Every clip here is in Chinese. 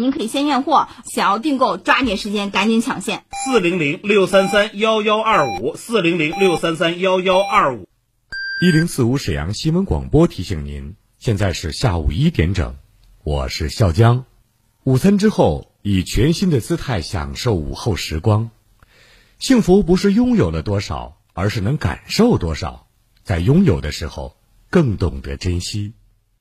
您可以先验货，想要订购抓紧时间，赶紧抢线。四零零六三三幺幺二五，四零零六三三幺幺二五。一零四五沈阳新闻广播提醒您，现在是下午一点整，我是笑江。午餐之后，以全新的姿态享受午后时光。幸福不是拥有了多少，而是能感受多少。在拥有的时候，更懂得珍惜。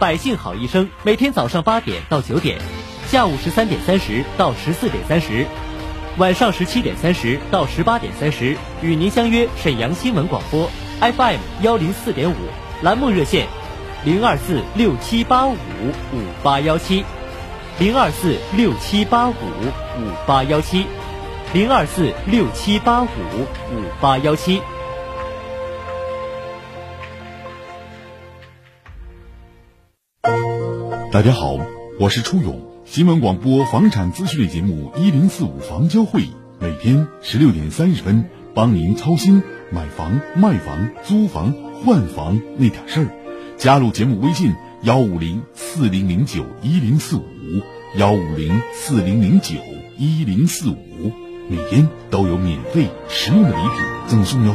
百姓好医生每天早上八点到九点，下午十三点三十到十四点三十，晚上十七点三十到十八点三十，与您相约沈阳新闻广播 FM 幺零四点五，栏目热线零二四六七八五五八幺七，零二四六七八五五八幺七，零二四六七八五五八幺七。大家好，我是初勇。新闻广播房产资讯类节目一零四五房交会，每天十六点三十分，帮您操心买房、卖房、租房、换房那点事儿。加入节目微信幺五零四零零九一零四五幺五零四零零九一零四五，每天都有免费实用的礼品赠送哟。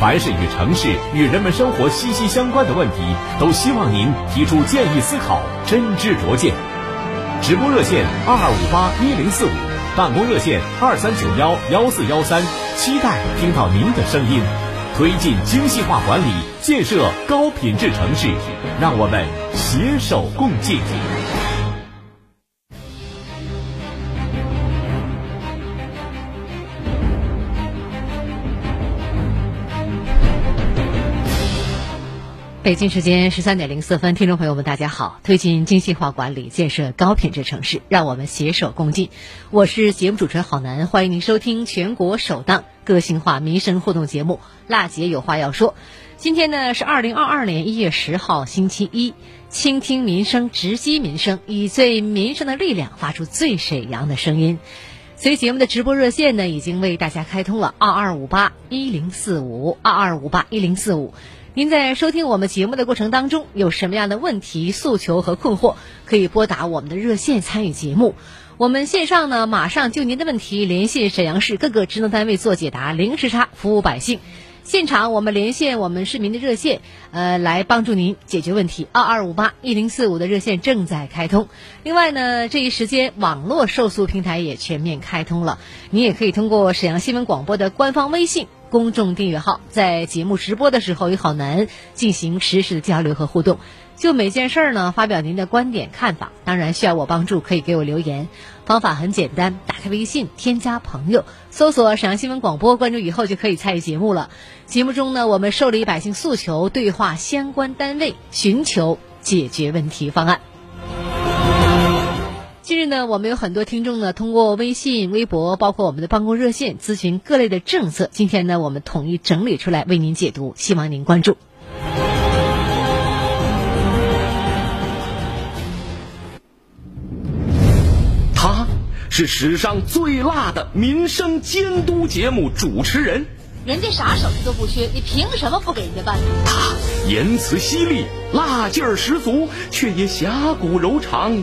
凡是与城市与人们生活息息相关的问题，都希望您提出建议思考，真知灼见。直播热线二二五八一零四五，办公热线二三九幺幺四幺三，期待听到您的声音。推进精细化管理，建设高品质城市，让我们携手共进。北京时间十三点零四分，听众朋友们，大家好！推进精细化管理，建设高品质城市，让我们携手共进。我是节目主持人郝楠，欢迎您收听全国首档个性化民生互动节目《辣姐有话要说》。今天呢是二零二二年一月十号，星期一。倾听民生，直击民生，以最民生的力量发出最沈阳的声音。所以节目的直播热线呢，已经为大家开通了二二五八一零四五二二五八一零四五。您在收听我们节目的过程当中，有什么样的问题、诉求和困惑，可以拨打我们的热线参与节目。我们线上呢，马上就您的问题连线沈阳市各个职能单位做解答，零时差服务百姓。现场我们连线我们市民的热线，呃，来帮助您解决问题。二二五八一零四五的热线正在开通。另外呢，这一时间网络受诉平台也全面开通了，您也可以通过沈阳新闻广播的官方微信公众订阅号，在节目直播的时候与郝楠进行实时的交流和互动。就每件事儿呢，发表您的观点看法。当然需要我帮助，可以给我留言。方法很简单，打开微信，添加朋友，搜索沈阳新闻广播，关注以后就可以参与节目了。节目中呢，我们受理百姓诉求，对话相关单位，寻求解决问题方案。近日呢，我们有很多听众呢，通过微信、微博，包括我们的办公热线，咨询各类的政策。今天呢，我们统一整理出来为您解读，希望您关注。他是史上最辣的民生监督节目主持人，人家啥手艺都不缺，你凭什么不给人家办？他言辞犀利，辣劲儿十足，却也侠骨柔肠，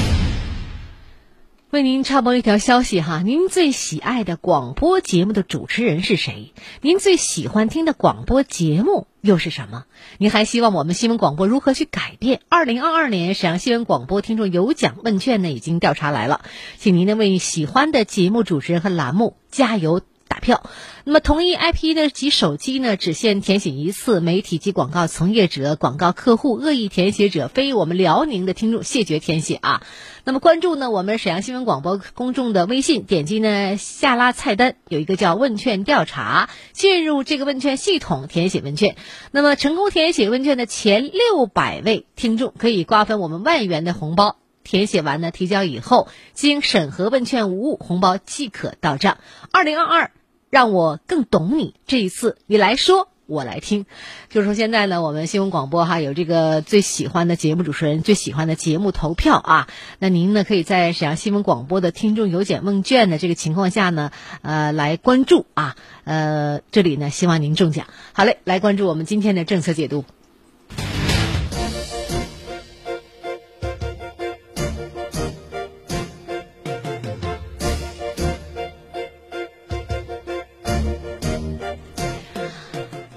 为您插播一条消息哈，您最喜爱的广播节目的主持人是谁？您最喜欢听的广播节目又是什么？您还希望我们新闻广播如何去改变？二零二二年沈阳新闻广播听众有奖问卷呢已经调查来了，请您呢为喜欢的节目主持人和栏目加油打票。那么同一 IP 的及手机呢，只限填写一次。媒体及广告从业者、广告客户恶意填写者，非我们辽宁的听众谢绝填写啊。那么关注呢，我们沈阳新闻广播公众的微信，点击呢下拉菜单，有一个叫问卷调查，进入这个问卷系统填写问卷。那么成功填写问卷的前六百位听众，可以瓜分我们万元的红包。填写完呢，提交以后，经审核问卷无误，红包即可到账。二零二二。让我更懂你。这一次，你来说，我来听。就是说，现在呢，我们新闻广播哈有这个最喜欢的节目主持人，最喜欢的节目投票啊。那您呢，可以在沈阳新闻广播的听众有奖问卷的这个情况下呢，呃，来关注啊。呃，这里呢，希望您中奖。好嘞，来关注我们今天的政策解读。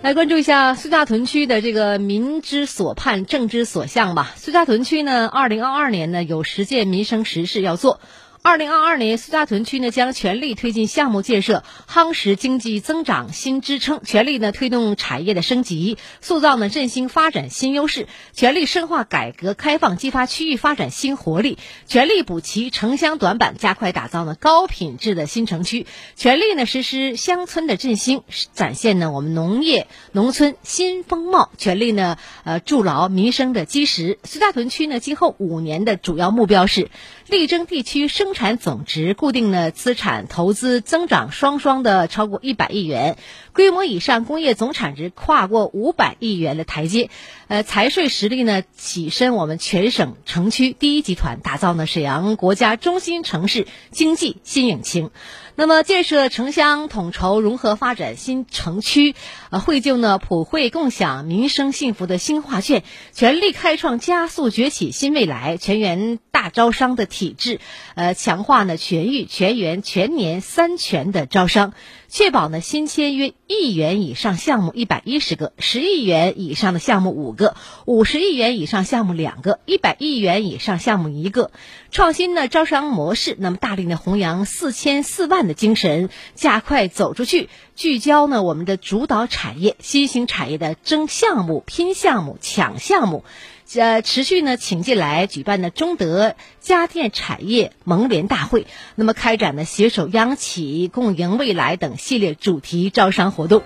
来关注一下苏家屯区的这个民之所盼，政之所向吧。苏家屯区呢，二零二二年呢有十件民生实事要做。二零二二年，苏家屯区呢将全力推进项目建设，夯实经济增长新支撑，全力呢推动产业的升级，塑造呢振兴发展新优势，全力深化改革开放，激发区域发展新活力，全力补齐城乡短板，加快打造呢高品质的新城区，全力呢实施乡村的振兴，展现呢我们农业农村新风貌，全力呢呃筑牢民生的基石。苏家屯区呢今后五年的主要目标是。力争地区生产总值、固定的资产投资增长双双的超过一百亿元，规模以上工业总产值跨过五百亿元的台阶，呃，财税实力呢跻身我们全省城区第一集团，打造呢沈阳国家中心城市经济新引擎。那么，建设城乡统筹融合发展新城区，呃，绘就呢普惠共享民生幸福的新画卷，全力开创加速崛起新未来，全员大招商的体体制，呃，强化呢全域、全员、全年三全的招商。确保呢新签约亿元以上项目一百一十个，十亿元以上的项目五个，五十亿元以上项目两个，一百亿元以上项目一个。创新呢招商模式，那么大力的弘扬四千四万的精神，加快走出去，聚焦呢我们的主导产业、新兴产业的争项目、拼项目、抢项目。呃，持续呢，请进来举办的中德家电产业盟联大会，那么开展呢携手央企共赢未来等系列主题招商活动。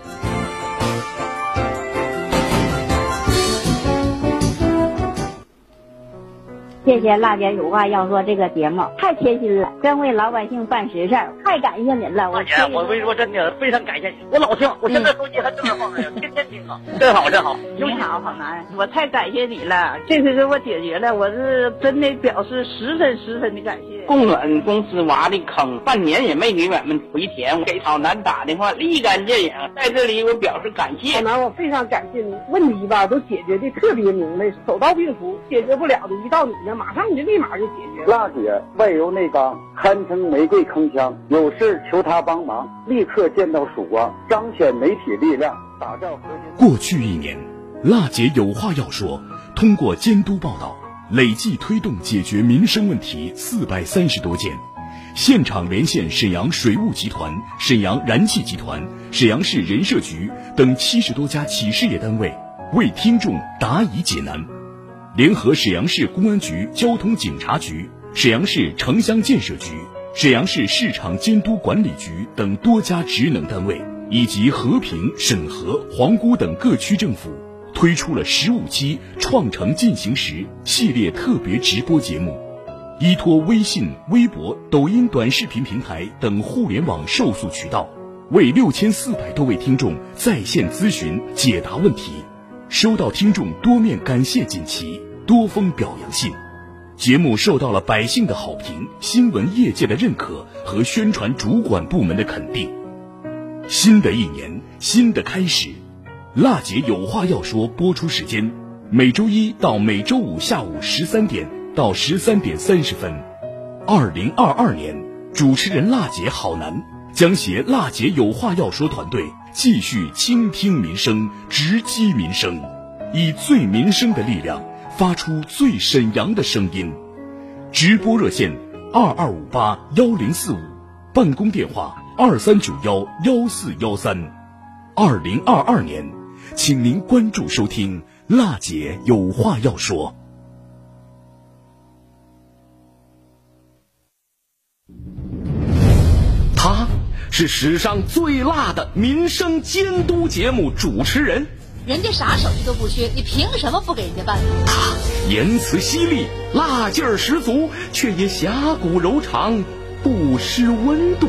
谢谢辣姐有话要说这个节目太贴心了，真为老百姓办实事儿，太感谢您了。我姐，我跟你说真的，非常感谢你，我老听，我现在手机还正在放着呢，天天听啊，真好真好。你好，好男，我太感谢你了，这次给我解决了，我是真的表示十分十分的感谢。供暖公司挖的坑，半年也没给俺们回填，给好南打电话，立竿见影，在这里我表示感谢。好南，我非常感谢你，问题吧都解决的特别明白，手到病除，解决不了的，一到你那，马上你就立马就解决。辣姐外柔内刚，堪称玫瑰铿锵，有事求她帮忙，立刻见到曙光，彰显媒体力量，打造核心。过去一年，辣姐有话要说，通过监督报道。累计推动解决民生问题四百三十多件，现场连线沈阳水务集团、沈阳燃气集团、沈阳市人社局等七十多家企事业单位，为听众答疑解难。联合沈阳市公安局交通警察局、沈阳市城乡建设局、沈阳市市场监督管理局等多家职能单位，以及和平、沈河、皇姑等各区政府。推出了十五期“创城进行时”系列特别直播节目，依托微信、微博、抖音短视频平台等互联网受诉渠道，为六千四百多位听众在线咨询解答问题，收到听众多面感谢锦旗、多封表扬信，节目受到了百姓的好评、新闻业界的认可和宣传主管部门的肯定。新的一年，新的开始。辣姐有话要说，播出时间每周一到每周五下午十三点到十三点三十分。二零二二年，主持人辣姐好男将携辣姐有话要说团队继续倾听民生，直击民生，以最民生的力量发出最沈阳的声音。直播热线二二五八幺零四五，办公电话二三九幺幺四幺三。二零二二年。请您关注收听，辣姐有话要说。他是史上最辣的民生监督节目主持人，人家啥手艺都不缺，你凭什么不给人家办？他言辞犀利，辣劲儿十足，却也侠骨柔肠，不失温度。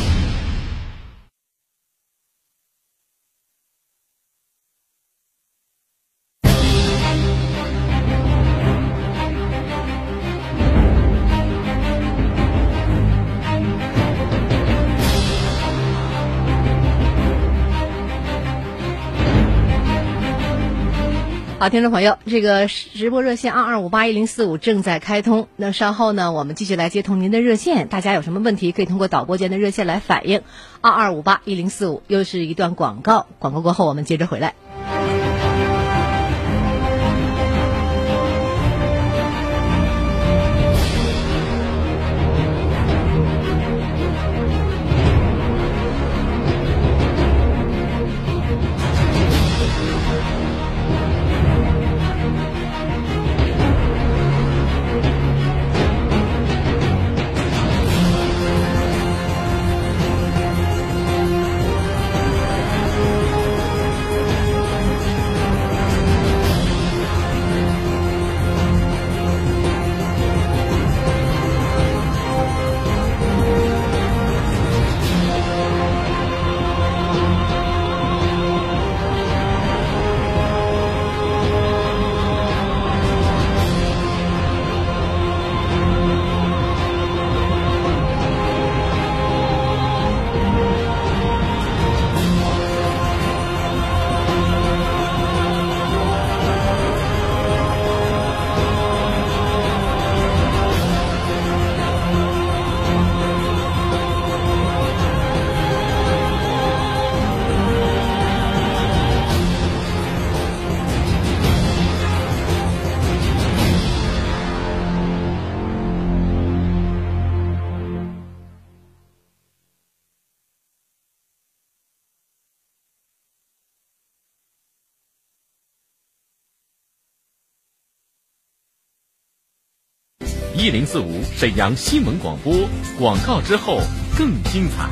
好，听众朋友，这个直播热线二二五八一零四五正在开通。那稍后呢，我们继续来接通您的热线。大家有什么问题，可以通过导播间的热线来反映。二二五八一零四五，又是一段广告。广告过后，我们接着回来。一零四五沈阳新闻广播，广告之后更精彩。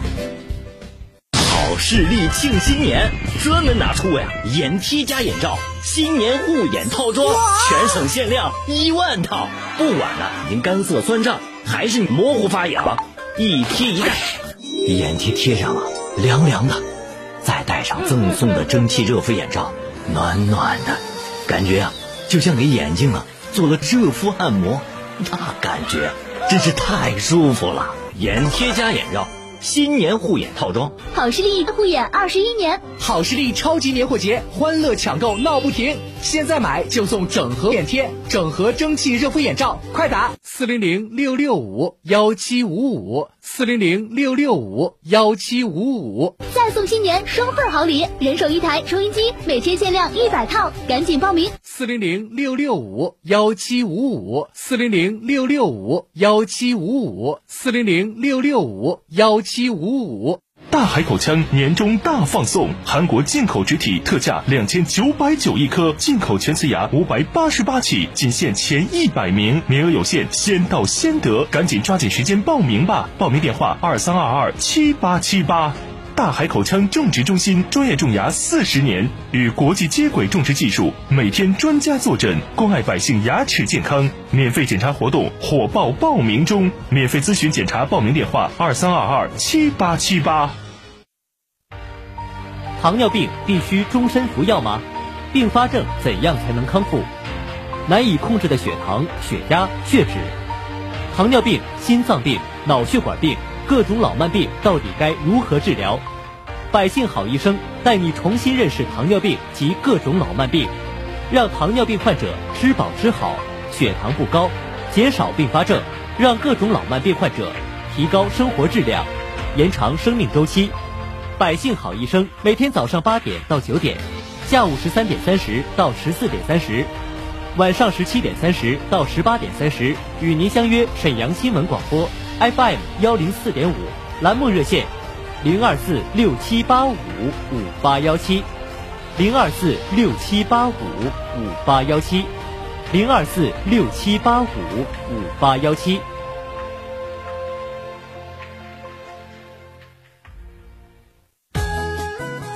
好视力庆新年，专门拿出呀眼贴加眼罩新年护眼套装，全省限量一万套。不管呢您干涩酸胀还是模糊发痒，一贴一戴，眼贴贴上了凉凉的，再戴上赠送的蒸汽热敷眼罩，暖暖的，感觉啊就像给眼睛啊做了热敷按摩，那感觉真是太舒服了。眼贴加眼罩。新年护眼套装，好视力护眼二十一年，好视力超级年货节，欢乐抢购闹不停，现在买就送整盒眼贴、整盒蒸汽热敷眼罩，快打四零零六六五幺七五五四零零六六五幺七五五，再送新年双份好礼，人手一台收音机，每天限量一百套，赶紧报名四零零六六五幺七五五四零零六六五幺七五五四零零六六五幺。七五五，大海口腔年终大放送，韩国进口植体特价两千九百九一颗，进口全瓷牙五百八十八起，仅限前一百名，名额有限，先到先得，赶紧抓紧时间报名吧！报名电话二三二二七八七八。大海口腔种植中心专业种牙四十年，与国际接轨种植技术，每天专家坐诊，关爱百姓牙齿健康。免费检查活动火爆报名中，免费咨询检查报名电话二三二二七八七八。糖尿病必须终身服药吗？并发症怎样才能康复？难以控制的血糖、血压、血脂，糖尿病、心脏病、脑血管病。各种老慢病到底该如何治疗？百姓好医生带你重新认识糖尿病及各种老慢病，让糖尿病患者吃饱吃好，血糖不高，减少并发症，让各种老慢病患者提高生活质量，延长生命周期。百姓好医生每天早上八点到九点，下午十三点三十到十四点三十，晚上十七点三十到十八点三十，与您相约沈阳新闻广播。FM 幺零四点五，栏目热线零二四六七八五五八幺七，零二四六七八五五八幺七，零二四六七八五五八幺七。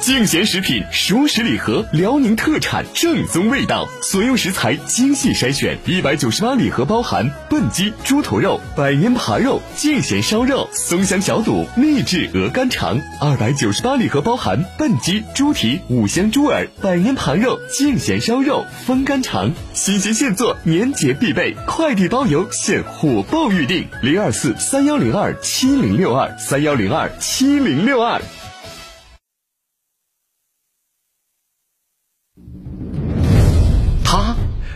净贤食品熟食礼盒，辽宁特产，正宗味道，所用食材精细筛选。一百九十八礼盒包含笨鸡、猪头肉、百年扒肉、净贤烧肉、松香小肚、秘制鹅肝肠。二百九十八礼盒包含笨鸡、猪蹄、五香猪耳、百年扒肉、净贤烧肉、风干肠，新鲜现做，年节必备。快递包邮，现火爆预定。零二四三幺零二七零六二三幺零二七零六二。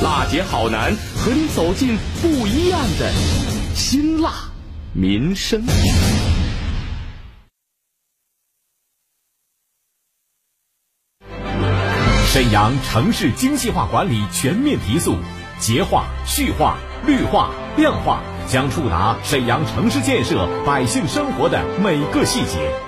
辣姐好男和你走进不一样的辛辣民生。沈阳城市精细化管理全面提速，洁化、序化、绿化、亮化将触达沈阳城市建设百姓生活的每个细节。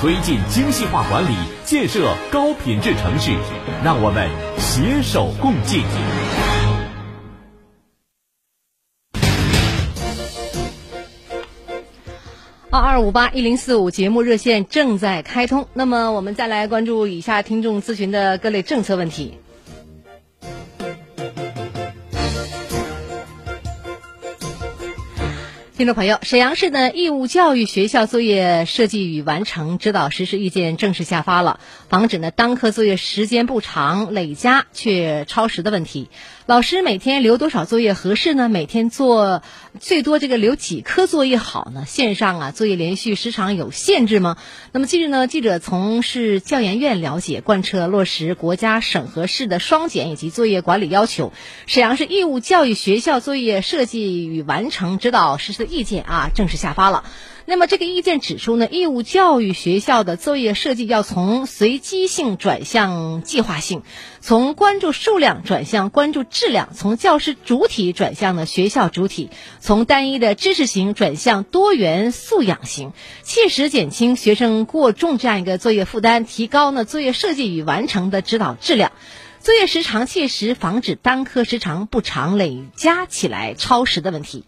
推进精细化管理，建设高品质城市，让我们携手共进。二二五八一零四五节目热线正在开通，那么我们再来关注以下听众咨询的各类政策问题。听众朋友，沈阳市的义务教育学校作业设计与完成指导实施意见正式下发了，防止呢当科作业时间不长、累加却超时的问题。老师每天留多少作业合适呢？每天做最多这个留几科作业好呢？线上啊作业连续时长有限制吗？那么近日呢，记者从市教研院了解，贯彻落实国家审核式的双减以及作业管理要求，沈阳市义务教育学校作业设计与完成指导实施的意见啊正式下发了。那么这个意见指出呢，义务教育学校的作业设计要从随机性转向计划性，从关注数量转向关注质量，从教师主体转向呢学校主体，从单一的知识型转向多元素养型，切实减轻学生过重这样一个作业负担，提高呢作业设计与完成的指导质量。作业时长切实防止单科时长不长累加起来超时的问题。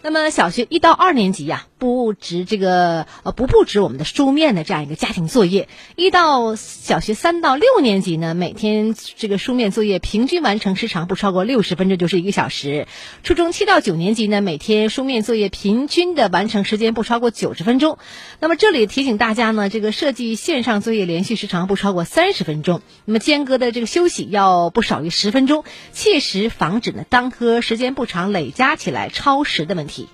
那么小学一到二年级呀，布置这个呃不布置我们的书面的这样一个家庭作业；一到小学三到六年级呢，每天这个书面作业平均完成时长不超过六十分钟，就是一个小时；初中七到九年级呢，每天书面作业平均的完成时间不超过九十分钟。那么这里提醒大家呢，这个设计线上作业连续时长不超过三十分钟，那么间隔的这个休息要不少于十分钟，切实防止呢当科时间不长累加起来超时的问题。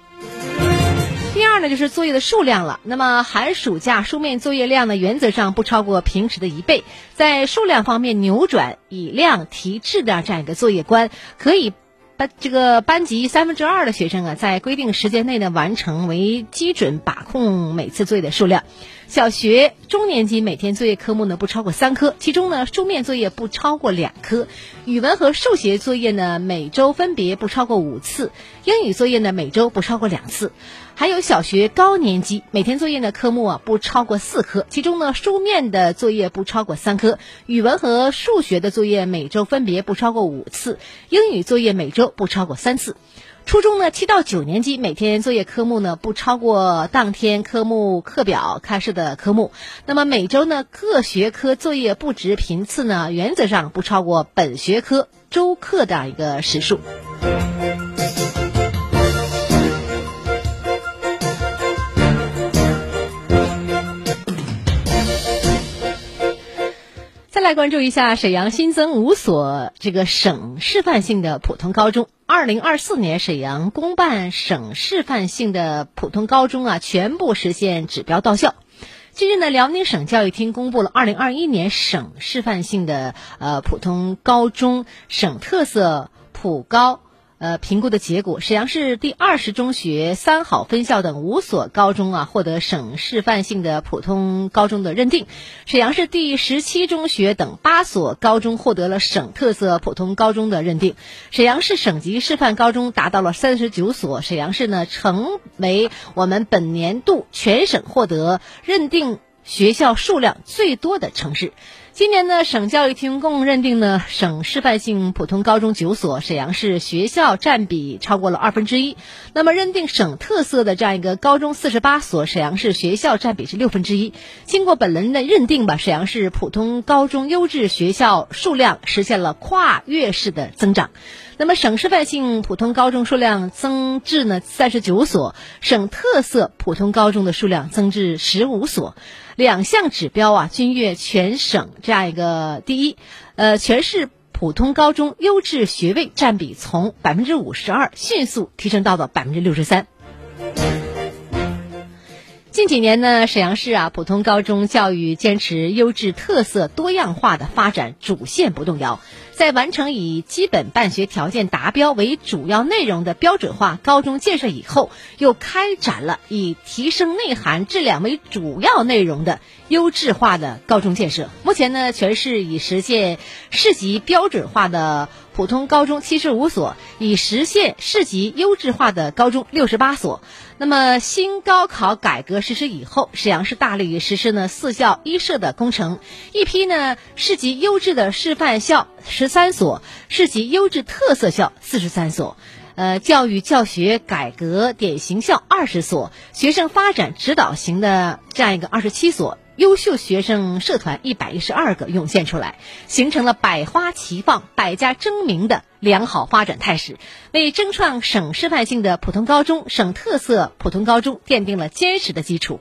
第二呢，就是作业的数量了。那么寒暑假书面作业量呢，原则上不超过平时的一倍。在数量方面，扭转以量提质的这样一个作业观，可以班这个班级三分之二的学生啊，在规定时间内呢完成为基准，把控每次作业的数量。小学中年级每天作业科目呢不超过三科，其中呢书面作业不超过两科，语文和数学作业呢每周分别不超过五次，英语作业呢每周不超过两次。还有小学高年级每天作业的科目啊不超过四科，其中呢书面的作业不超过三科，语文和数学的作业每周分别不超过五次，英语作业每周不超过三次。初中呢七到九年级每天作业科目呢不超过当天科目课表开设的科目，那么每周呢各学科作业布置频次呢原则上不超过本学科周课的一个时数。再关注一下沈阳新增五所这个省示范性的普通高中。二零二四年沈阳公办省示范性的普通高中啊，全部实现指标到校。近日呢，辽宁省教育厅公布了二零二一年省示范性的呃普通高中省特色普高。呃，评估的结果，沈阳市第二十中学、三好分校等五所高中啊，获得省示范性的普通高中的认定；沈阳市第十七中学等八所高中获得了省特色普通高中的认定。沈阳市省级示范高中达到了三十九所，沈阳市呢成为我们本年度全省获得认定学校数量最多的城市。今年呢，省教育厅共认定呢省示范性普通高中九所，沈阳市学校占比超过了二分之一。那么认定省特色的这样一个高中四十八所，沈阳市学校占比是六分之一。经过本轮的认定吧，沈阳市普通高中优质学校数量实现了跨越式的增长。那么省示范性普通高中数量增至呢三十九所，省特色普通高中的数量增至十五所。两项指标啊均跃全省这样一个第一，呃，全市普通高中优质学位占比从百分之五十二迅速提升到了百分之六十三。近几年呢，沈阳市啊普通高中教育坚持优质、特色、多样化的发展主线不动摇。在完成以基本办学条件达标为主要内容的标准化高中建设以后，又开展了以提升内涵、质量为主要内容的优质化的高中建设。目前呢，全市已实现市级标准化的普通高中七十五所，已实现市级优质化的高中六十八所。那么，新高考改革实施以后，沈阳市大力实施呢四校一设的工程，一批呢市级优质的示范校十三所，市级优质特色校四十三所，呃，教育教学改革典型校二十所，学生发展指导型的这样一个二十七所，优秀学生社团一百一十二个涌现出来，形成了百花齐放、百家争鸣的良好发展态势，为争创省示范性的普通高中、省特色普通高中奠定了坚实的基础。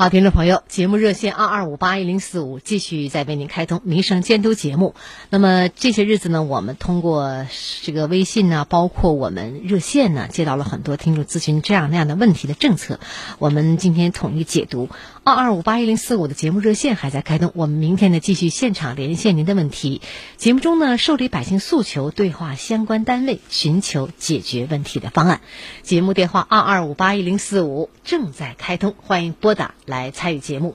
好，听众朋友，节目热线二二五八一零四五继续在为您开通民生监督节目。那么这些日子呢，我们通过这个微信呢，包括我们热线呢，接到了很多听众咨询这样那样的问题的政策，我们今天统一解读。二二五八一零四五的节目热线还在开通，我们明天呢继续现场连线您的问题。节目中呢，受理百姓诉求，对话相关单位，寻求解决问题的方案。节目电话二二五八一零四五正在开通，欢迎拨打来参与节目。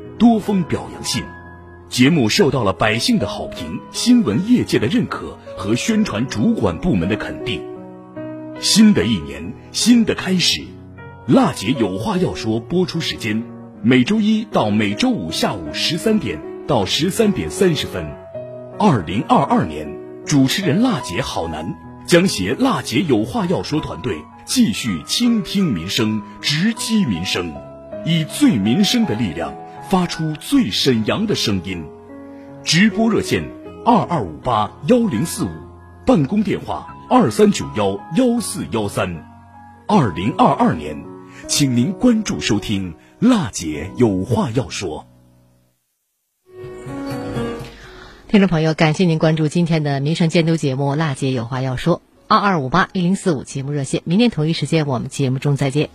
多封表扬信，节目受到了百姓的好评、新闻业界的认可和宣传主管部门的肯定。新的一年，新的开始，辣姐有话要说。播出时间：每周一到每周五下午十三点到十三点三十分。二零二二年，主持人辣姐好男将携辣姐有话要说团队。继续倾听民生，直击民生，以最民生的力量发出最沈阳的声音。直播热线二二五八幺零四五，办公电话二三九幺幺四幺三。二零二二年，请您关注收听，辣姐有话要说。听众朋友，感谢您关注今天的民生监督节目《辣姐有话要说》。二二五八一零四五节目热线，明天同一时间我们节目中再见。